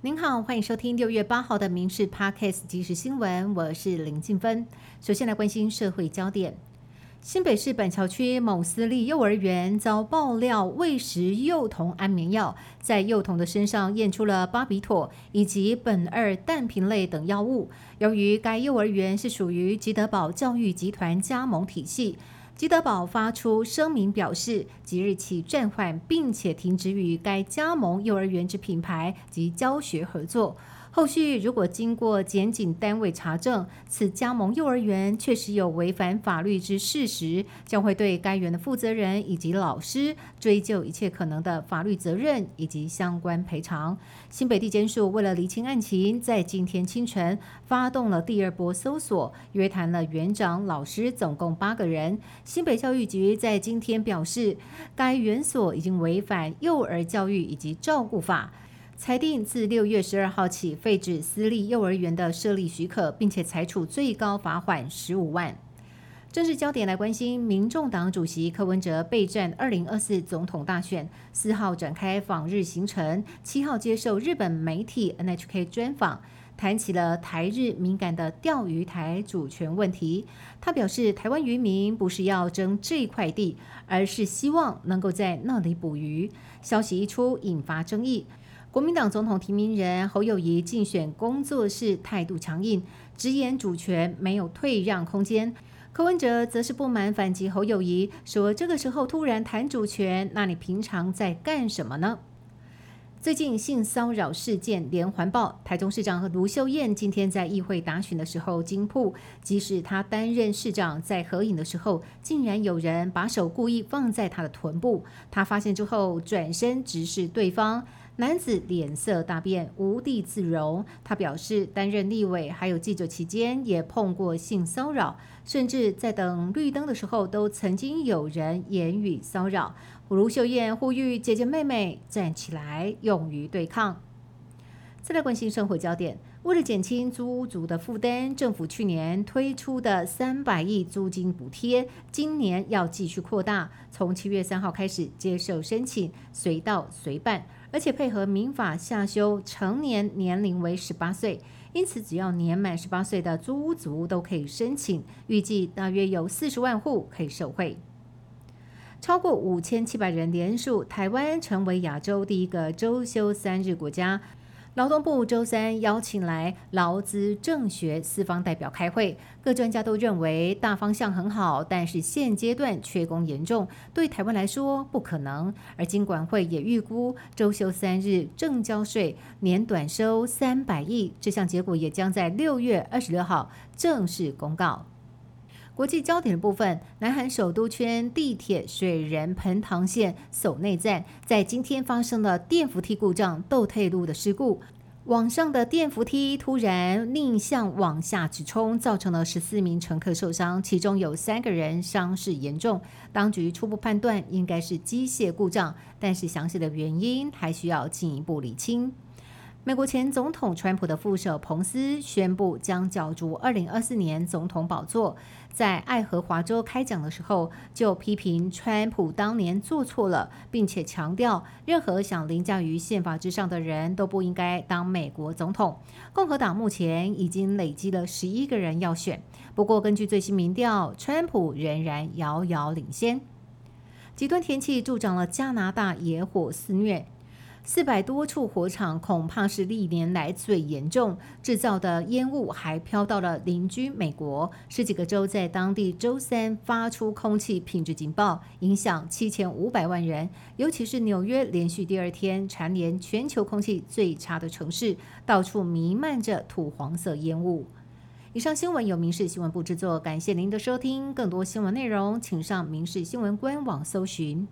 您好，欢迎收听六月八号的《民事 Podcast》即时新闻，我是林静芬。首先来关心社会焦点：新北市板桥区某私立幼儿园遭爆料喂食幼童安眠药，在幼童的身上验出了巴比妥以及苯二氮平类等药物。由于该幼儿园是属于吉德堡教育集团加盟体系。吉德堡发出声明表示，即日起暂缓，并且停止与该加盟幼儿园之品牌及教学合作。后续如果经过检警单位查证，此加盟幼儿园确实有违反法律之事实，将会对该园的负责人以及老师追究一切可能的法律责任以及相关赔偿。新北地检署为了厘清案情，在今天清晨发动了第二波搜索，约谈了园长、老师总共八个人。新北教育局在今天表示，该园所已经违反幼儿教育以及照顾法。裁定自六月十二号起废止私立幼儿园的设立许可，并且裁处最高罚款十五万。政治焦点来关心，民众党主席柯文哲备战二零二四总统大选，四号展开访日行程，七号接受日本媒体 NHK 专访，谈起了台日敏感的钓鱼台主权问题。他表示，台湾渔民不是要争这块地，而是希望能够在那里捕鱼。消息一出，引发争议。国民党总统提名人侯友谊竞选工作室态度强硬，直言主权没有退让空间。柯文哲则是不满反击侯友谊，说这个时候突然谈主权，那你平常在干什么呢？最近性骚扰事件连环爆，台中市长卢秀燕今天在议会答询的时候惊曝，即使她担任市长，在合影的时候，竟然有人把手故意放在她的臀部，她发现之后转身直视对方。男子脸色大变，无地自容。他表示，担任立委还有记者期间，也碰过性骚扰，甚至在等绿灯的时候，都曾经有人言语骚扰。卢秀燕呼吁姐姐妹妹站起来，勇于对抗。再来关心生活焦点，为了减轻租屋族的负担，政府去年推出的三百亿租金补贴，今年要继续扩大，从七月三号开始接受申请，随到随办。而且配合民法下修成年年龄为十八岁，因此只要年满十八岁的租屋族都可以申请，预计大约有四十万户可以受惠，超过五千七百人连署，台湾成为亚洲第一个周休三日国家。劳动部周三邀请来劳资政学四方代表开会，各专家都认为大方向很好，但是现阶段缺工严重，对台湾来说不可能。而经管会也预估周休三日正交税年短收三百亿，这项结果也将在六月二十六号正式公告。国际焦点的部分，南韩首都圈地铁水人盆塘线首内站在今天发生了电扶梯故障倒退路的事故，网上的电扶梯突然逆向往下直冲，造成了十四名乘客受伤，其中有三个人伤势严重。当局初步判断应该是机械故障，但是详细的原因还需要进一步理清。美国前总统川普的副手彭斯宣布将角逐二零二四年总统宝座。在爱荷华州开讲的时候，就批评川普当年做错了，并且强调任何想凌驾于宪法之上的人都不应该当美国总统。共和党目前已经累积了十一个人要选，不过根据最新民调，川普仍然遥遥领先。极端天气助长了加拿大野火肆虐。四百多处火场恐怕是历年来最严重，制造的烟雾还飘到了邻居美国。十几个州在当地周三发出空气品质警报，影响七千五百万人。尤其是纽约，连续第二天蝉联全球空气最差的城市，到处弥漫着土黄色烟雾。以上新闻由民事新闻部制作，感谢您的收听。更多新闻内容，请上民事新闻官网搜寻。